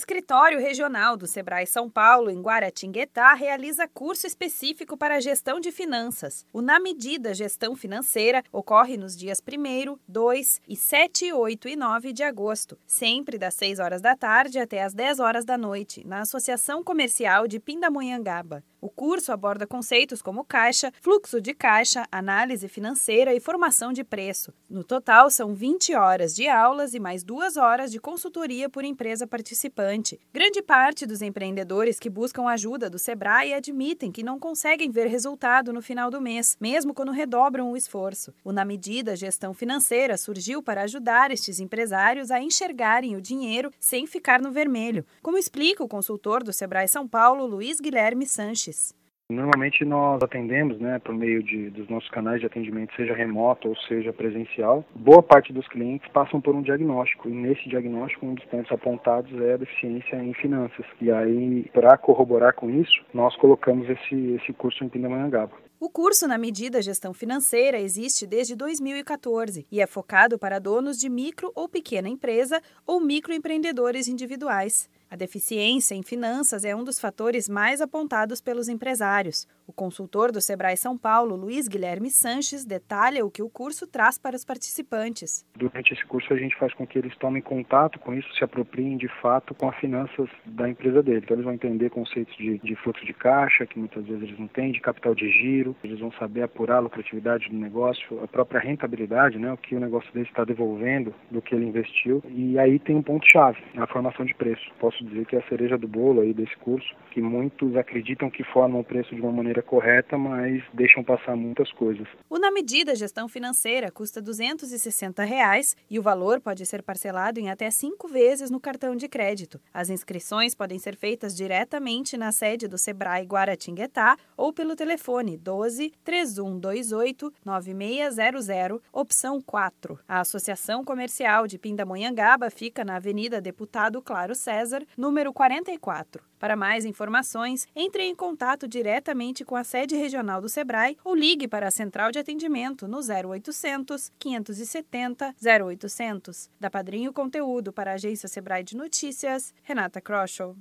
Escritório Regional do Sebrae São Paulo, em Guaratinguetá, realiza curso específico para gestão de finanças. O Na Medida Gestão Financeira ocorre nos dias 1, 2 e 7, 8 e 9 de agosto, sempre das 6 horas da tarde até as 10 horas da noite, na Associação Comercial de Pindamonhangaba. O curso aborda conceitos como caixa, fluxo de caixa, análise financeira e formação de preço. No total, são 20 horas de aulas e mais duas horas de consultoria por empresa participante. Grande parte dos empreendedores que buscam ajuda do Sebrae admitem que não conseguem ver resultado no final do mês, mesmo quando redobram o esforço. O Na Medida Gestão Financeira surgiu para ajudar estes empresários a enxergarem o dinheiro sem ficar no vermelho, como explica o consultor do Sebrae São Paulo, Luiz Guilherme Sanches. Normalmente nós atendemos, né, por meio de, dos nossos canais de atendimento, seja remoto ou seja presencial. Boa parte dos clientes passam por um diagnóstico e nesse diagnóstico um dos pontos apontados é a deficiência em finanças. E aí, para corroborar com isso, nós colocamos esse, esse curso em Pindamonhangaba. O curso na medida gestão financeira existe desde 2014 e é focado para donos de micro ou pequena empresa ou microempreendedores individuais. A deficiência em finanças é um dos fatores mais apontados pelos empresários. O consultor do Sebrae São Paulo, Luiz Guilherme Sanches, detalha o que o curso traz para os participantes. Durante esse curso, a gente faz com que eles tomem contato com isso, se apropriem de fato com as finanças da empresa dele. Então, eles vão entender conceitos de, de fluxo de caixa, que muitas vezes eles não têm, de capital de giro, eles vão saber apurar a lucratividade do negócio, a própria rentabilidade, né, o que o negócio dele está devolvendo do que ele investiu. E aí tem um ponto-chave, a formação de preço. Posso posso dizer que é a cereja do bolo aí desse curso, que muitos acreditam que formam o preço de uma maneira correta, mas deixam passar muitas coisas. O Na Medida Gestão Financeira custa 260 reais, e o valor pode ser parcelado em até cinco vezes no cartão de crédito. As inscrições podem ser feitas diretamente na sede do Sebrae Guaratinguetá ou pelo telefone 12 3128 9600, opção 4. A Associação Comercial de Pindamonhangaba fica na Avenida Deputado Claro César, número 44. Para mais informações, entre em contato diretamente com a sede regional do Sebrae ou ligue para a central de atendimento no 0800 570 0800. Da Padrinho Conteúdo para a agência Sebrae de Notícias, Renata Kroschel.